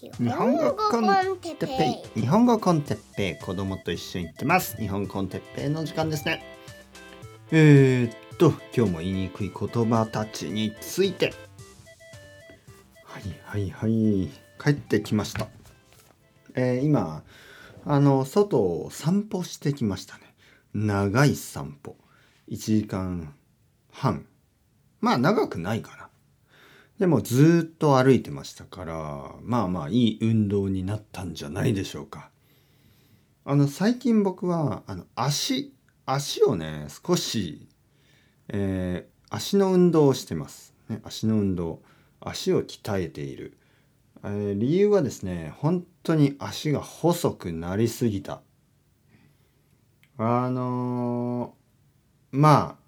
日本語コンテッペイ。日本語コンテッペイ子供と一緒に行ってます。日本コンテッペイの時間ですね。えー、っと今日も言いにくい言葉たちについて。はいはいはい。帰ってきました。えー、今あの外を散歩してきましたね。長い散歩。1時間半。まあ長くないかな。でもずっと歩いてましたからまあまあいい運動になったんじゃないでしょうか。あの最近僕はあの足足をね少し、えー、足の運動をしてます、ね。足の運動足を鍛えている、えー、理由はですね本当に足が細くなりすぎた。あのー、まあ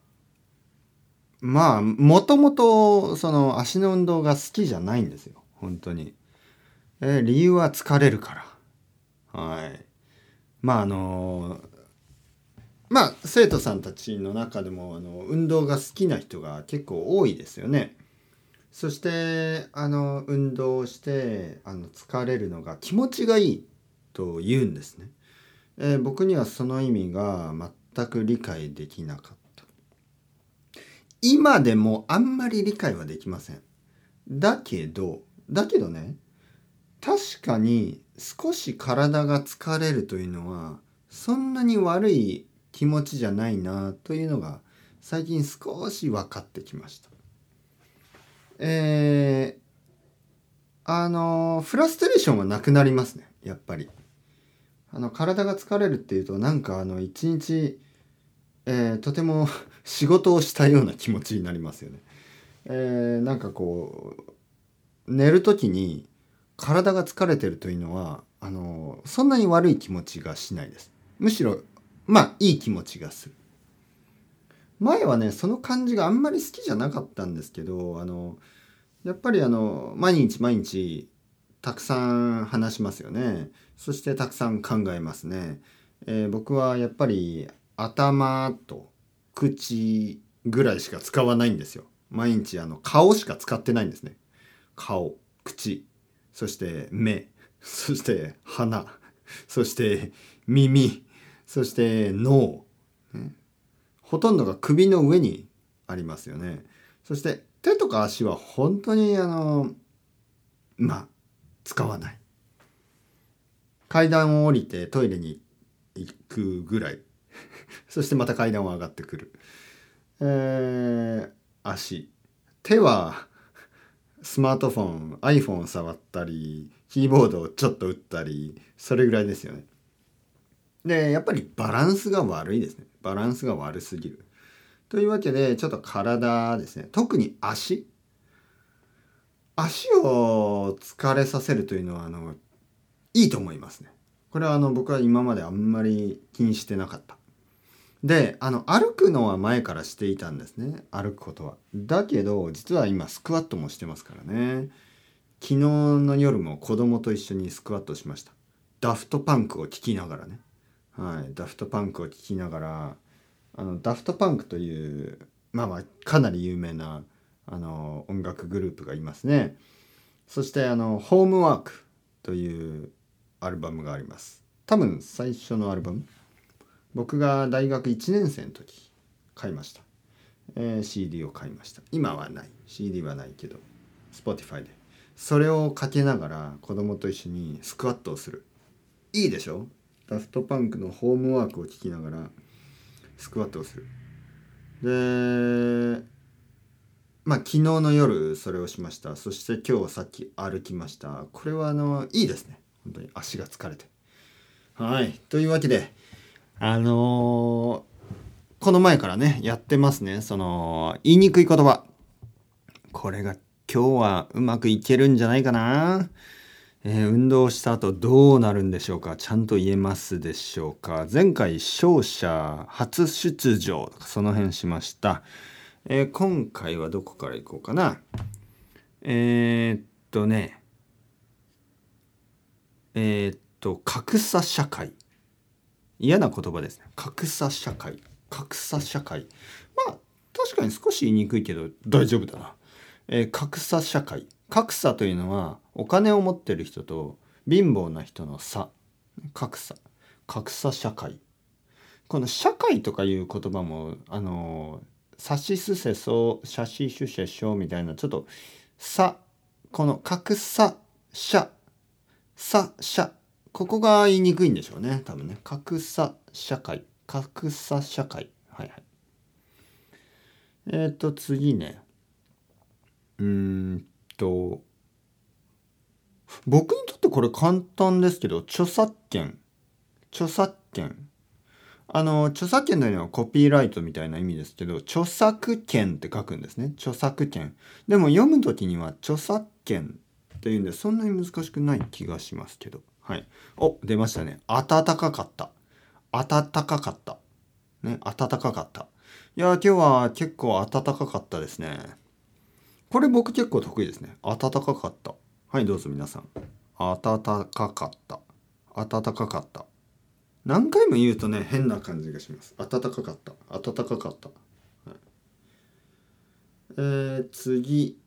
まあもともとその足の運動が好きじゃないんですよ本当に。え、理由は疲れるから。はい。まああのまあ生徒さんたちの中でもあの運動が好きな人が結構多いですよね。そしてあの運動をしてあの疲れるのが気持ちがいいと言うんですね。えー、僕にはその意味が全く理解できなかった。今でもあんまり理解はできません。だけど、だけどね、確かに少し体が疲れるというのは、そんなに悪い気持ちじゃないなというのが最近少し分かってきました。えー、あの、フラストレーションはなくなりますね、やっぱり。あの、体が疲れるっていうと、なんかあの、一日、えー、とても仕事をしたような気持ちになりますよね。えー、なんかこう寝る時に体が疲れてるというのはあのそんなに悪い気持ちがしないです。むしろまあいい気持ちがする。前はねその感じがあんまり好きじゃなかったんですけどあのやっぱりあの毎日毎日たくさん話しますよね。そしてたくさん考えますね。えー、僕はやっぱり頭と口ぐらいしか使わないんですよ。毎日あの顔しか使ってないんですね。顔、口、そして目、そして鼻、そして耳、そして脳、ほとんどが首の上にありますよね。そして手とか足は本当にあのまあ使わない。階段を降りてトイレに行くぐらい そしてまた階段を上がってくる。えー、足。手はスマートフォン、iPhone を触ったり、キーボードをちょっと打ったり、それぐらいですよね。で、やっぱりバランスが悪いですね。バランスが悪すぎる。というわけで、ちょっと体ですね。特に足。足を疲れさせるというのは、あの、いいと思いますね。これはあの僕は今まであんまり気にしてなかった。であの歩くのは前からしていたんですね。歩くことは。だけど実は今スクワットもしてますからね。昨日の夜も子供と一緒にスクワットしました。ダフトパンクを聴きながらね。はい。ダフトパンクを聴きながらあのダフトパンクというまあまあかなり有名なあの音楽グループがいますね。そしてあの「ホームワーク」というアルバムがあります。多分最初のアルバム僕が大学1年生の時買いました、えー、CD を買いました。今はない。CD はないけど Spotify で。それをかけながら子供と一緒にスクワットをする。いいでしょ？ダフトパンクのホームワークを聞きながらスクワットをする。でまあ昨日の夜それをしました。そして今日さっき歩きました。これはあのいいですね。本当に足が疲れて。はい。というわけであのー、この前からね、やってますね。その、言いにくい言葉。これが今日はうまくいけるんじゃないかな。えー、運動した後どうなるんでしょうかちゃんと言えますでしょうか前回勝者初出場とかその辺しました、えー、今回はどこから行こうかなえー、っとねえ、っと格差社会嫌な言葉ですね。格差社会。格差社会。まあ確かに少し言いにくいけど大丈夫だな、えー、格差社会。格差というのはお金を持ってる人と貧乏な人の差。格差。格差社会。この社会とかいう言葉もあのさしすせそう写し主せしょうみたいなちょっと差。この格差社。差社。ここが言いにくいんでしょうね。多分ね。格差社会。格差社会。はいはい。えっ、ー、と次ね。うーんと僕にとってこれ簡単ですけど著作権。著作権。あの著作権というのはコピーライトみたいな意味ですけど著作権って書くんですね。著作権。でも読む時には著作権っていうんでそんなに難しくない気がしますけど。はい。お出ましたね。暖かかった。暖かかった。ね暖かかった。いや今日は結構暖かかったですね。これ僕結構得意ですね。暖かかった。はいどうぞ皆さん。暖かかった。暖かかった。何回も言うとね変な感じがします。暖かかった。暖かかった、はい、えー、次。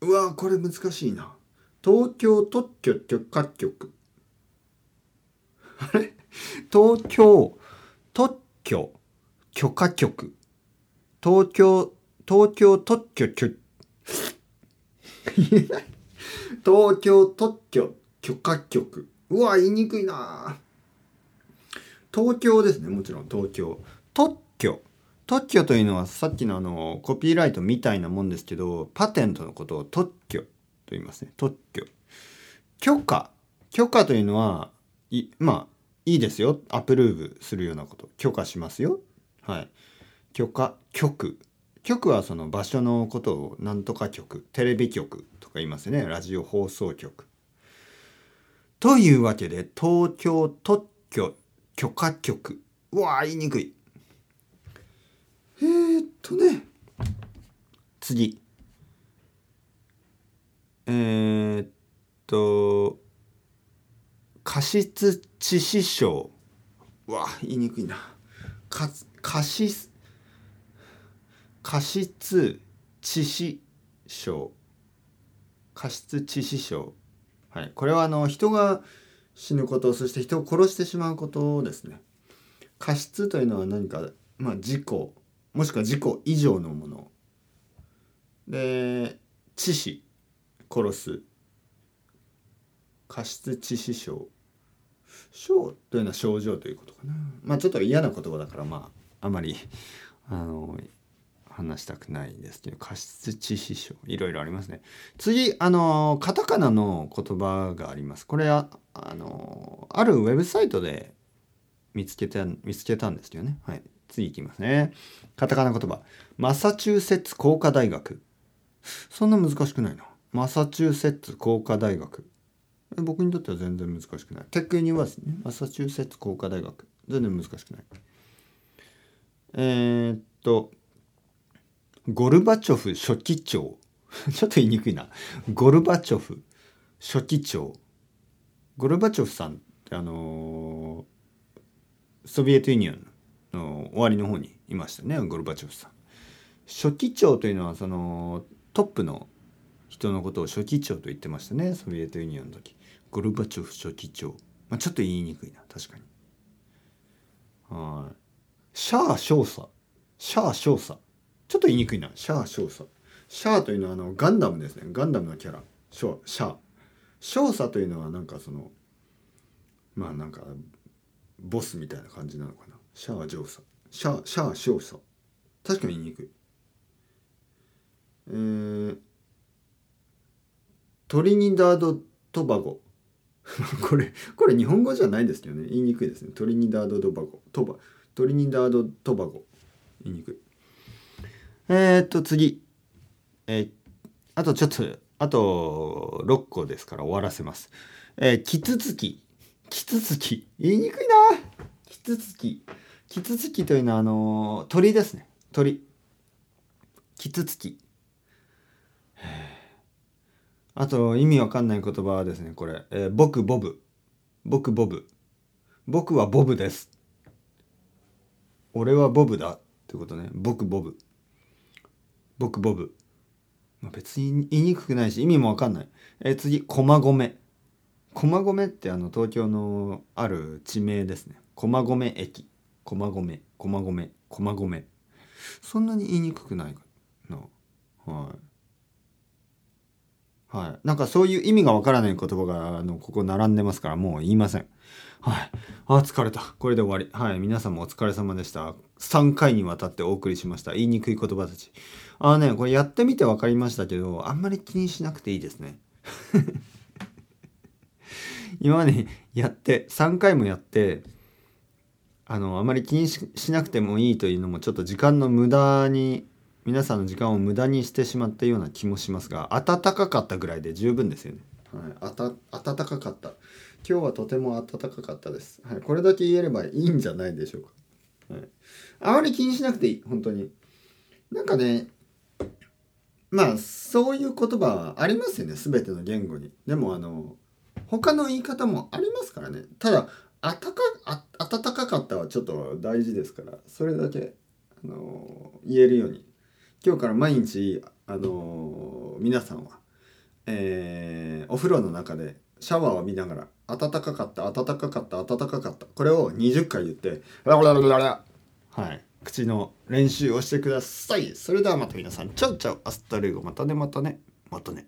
うわこれ難しいな。東京特許許可局。あれ？東京特許許可局。東京東京特許許東京特許許可局。うわ言いにくいな。東京ですねもちろん。東京特許。特許というのはさっきのあのコピーライトみたいなもんですけどパテントのことを特許。と言いますね。特許。許可。許可というのはいまあいいですよ。アプローブするようなこと。許可しますよ。はい。許可。局。局はその場所のことをなんとか局。テレビ局とか言いますね。ラジオ放送局。というわけで東京特許。許可局。うわ言いにくい。えー、っとね。次。えー、っと過失致死傷。うわ言いにくいな。か過失過失致死傷。過失致死傷。はい、これはあの人が死ぬことそして人を殺してしまうことですね。過失というのは何か、まあ、事故もしくは事故以上のもの。で致死。殺す。過失致死傷。症というのは症状ということかな。まあちょっと嫌な言葉だからまああまりあの話したくないですけど過失致死傷。いろいろありますね。次あのカタカナの言葉があります。これはあのあるウェブサイトで見つけた見つけたんですけどね。はい。次いきますね。カタカナ言葉。マサチューセッツ工科大学。そんな難しくないな。マサチューセッツ工科大学。僕にとっては全然難しくない。テックユニバーシティマサチューセッツ工科大学。全然難しくない。えー、っとゴルバチョフ書記長。ちょっと言いにくいな。ゴルバチョフ書記長。ゴルバチョフさんってあのー、ソビエトユニオンの終わりの方にいましたねゴルバチョフさん。書記長というのはそのトップの人のことを書記長と言ってましたねソビエトユニオンの時ゴルバチョフ書記長、まあ、ちょっと言いにくいな確かにはいシャア少佐シャア少佐ちょっと言いにくいな。シャア少佐。シャアというのはあのガンダムですね。ガンダムのキャラ。シャシャア。少佐というのはなんかその、まあなんか、ボスみたいな感じなのかな。シャア上佐。シャア、シャア少佐。確かに言いにくい。えー、トリニダード・トバゴ。これ、これ日本語じゃないですけどね。言いにくいですね。トリニダード・トバゴ。トバ、トリニダード・トバゴ。言いにくい。えー、っと次、えー、あとちょっとあと6個ですから終わらせます。えー、キツツキキツツキ言いにくいなキツツキキツツキというのはあの、鳥ですね鳥キツツキあと意味わかんない言葉はですねこれ、えー、僕ボブ僕ボブ僕はボブです俺はボブだってことね僕ボブ僕ボブまあ、別に言いにくくないし意味もわかんない。えー、次、駒込。駒込ってあの東京のある地名ですね。駒込駅。駒込、駒込、駒込。そんなに言いにくくないかな。はい。はい。なんかそういう意味がわからない言葉が、あの、ここ並んでますから、もう言いません。はい。あ、疲れた。これで終わり。はい。皆さんもお疲れ様でした。3回にわたってお送りしました。言いにくい言葉たち。あのね、これやってみて分かりましたけど、あんまり気にしなくていいですね。今までやって、3回もやって、あの、あまり気にしなくてもいいというのもちょっと時間の無駄に皆さんの時間を無駄にしてしまったような気もしますが暖かかったぐらいで十分ですよね。はい、あた暖かかった。今日はとても暖かかったです、はい、これだけ言えればいいんじゃないでしょうか、はい、あまり気にしなくていい本当に。なんかねまあそういう言葉はありますよね。全ての言語に。でもあの他の言い方もありますからね。ただあたかあ暖かかったはちょっと大事ですからそれだけあの言えるように今日から毎日、あのー、皆さんは、えー、お風呂の中でシャワーを見ながら、暖かかった、暖かかった、暖かかった。これを20回言って、はい、口の練習をしてください。それではまた皆さん、チャウチャウ、アスタルゴ、またね、またね、またね。